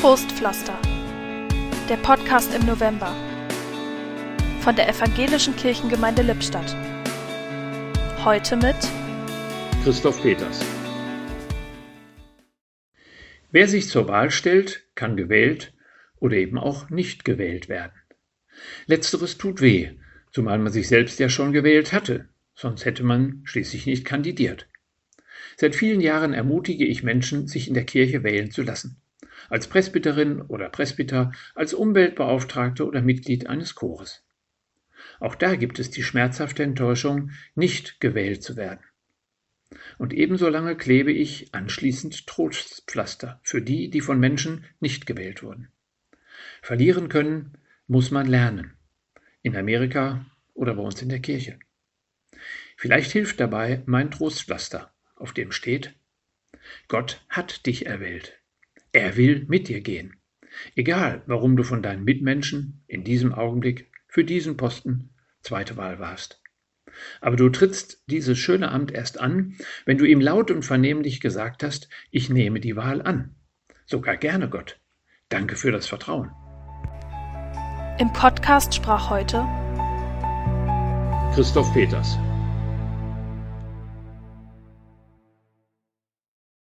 Trostpflaster. Der Podcast im November von der Evangelischen Kirchengemeinde Lippstadt. Heute mit Christoph Peters. Wer sich zur Wahl stellt, kann gewählt oder eben auch nicht gewählt werden. Letzteres tut weh, zumal man sich selbst ja schon gewählt hatte, sonst hätte man schließlich nicht kandidiert. Seit vielen Jahren ermutige ich Menschen, sich in der Kirche wählen zu lassen. Als Presbyterin oder Presbyter, als Umweltbeauftragte oder Mitglied eines Chores. Auch da gibt es die schmerzhafte Enttäuschung, nicht gewählt zu werden. Und ebenso lange klebe ich anschließend Trostpflaster für die, die von Menschen nicht gewählt wurden. Verlieren können muss man lernen. In Amerika oder bei uns in der Kirche. Vielleicht hilft dabei mein Trostpflaster, auf dem steht, Gott hat dich erwählt. Er will mit dir gehen. Egal, warum du von deinen Mitmenschen in diesem Augenblick für diesen Posten zweite Wahl warst. Aber du trittst dieses schöne Amt erst an, wenn du ihm laut und vernehmlich gesagt hast, ich nehme die Wahl an. Sogar gerne, Gott. Danke für das Vertrauen. Im Podcast sprach heute Christoph Peters.